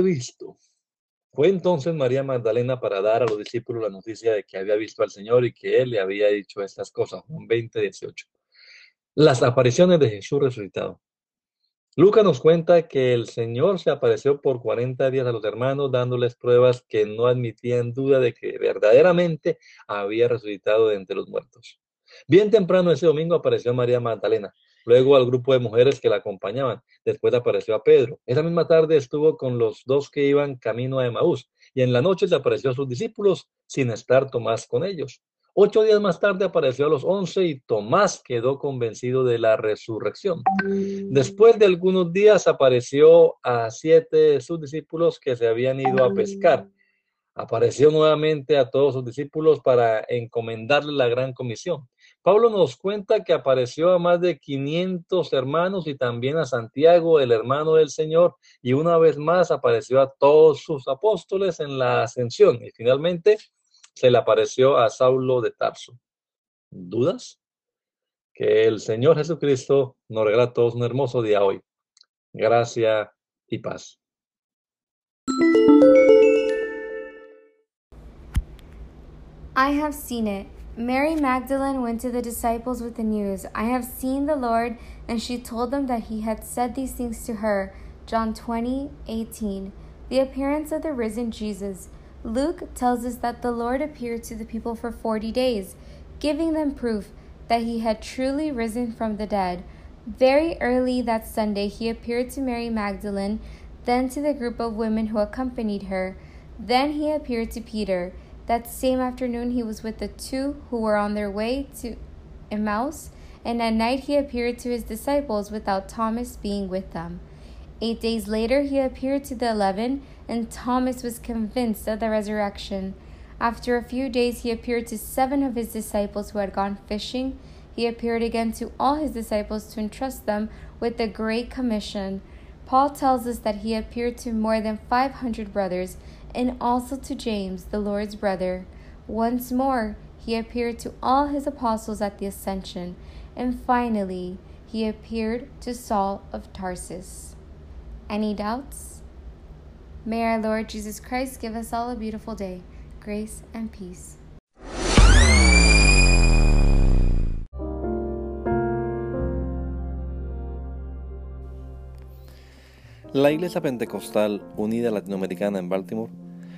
Visto. Fue entonces María Magdalena para dar a los discípulos la noticia de que había visto al Señor y que Él le había dicho estas cosas. Juan 20, 18. Las apariciones de Jesús resucitado. Lucas nos cuenta que el Señor se apareció por 40 días a los hermanos, dándoles pruebas que no admitían duda de que verdaderamente había resucitado de entre los muertos. Bien temprano ese domingo apareció María Magdalena, luego al grupo de mujeres que la acompañaban. Después apareció a Pedro. Esa misma tarde estuvo con los dos que iban camino a Emaús y en la noche se apareció a sus discípulos sin estar Tomás con ellos. Ocho días más tarde apareció a los once y Tomás quedó convencido de la resurrección. Después de algunos días apareció a siete de sus discípulos que se habían ido a pescar. Apareció nuevamente a todos sus discípulos para encomendarle la gran comisión. Pablo nos cuenta que apareció a más de 500 hermanos y también a Santiago, el hermano del Señor, y una vez más apareció a todos sus apóstoles en la ascensión y finalmente se le apareció a Saulo de Tarso. ¿Dudas? Que el Señor Jesucristo nos regala todos un hermoso día hoy. Gracia y paz. I have seen it. Mary Magdalene went to the disciples with the news I have seen the Lord, and she told them that he had said these things to her. John 20, 18. The appearance of the risen Jesus. Luke tells us that the Lord appeared to the people for 40 days, giving them proof that he had truly risen from the dead. Very early that Sunday, he appeared to Mary Magdalene, then to the group of women who accompanied her. Then he appeared to Peter. That same afternoon, he was with the two who were on their way to Emmaus, and at night he appeared to his disciples without Thomas being with them. Eight days later, he appeared to the eleven, and Thomas was convinced of the resurrection. After a few days, he appeared to seven of his disciples who had gone fishing. He appeared again to all his disciples to entrust them with the Great Commission. Paul tells us that he appeared to more than 500 brothers and also to James, the Lord's brother. Once more, he appeared to all his apostles at the ascension, and finally, he appeared to Saul of Tarsus. Any doubts? May our Lord Jesus Christ give us all a beautiful day, grace and peace. La Iglesia Pentecostal Unida Latinoamericana en Baltimore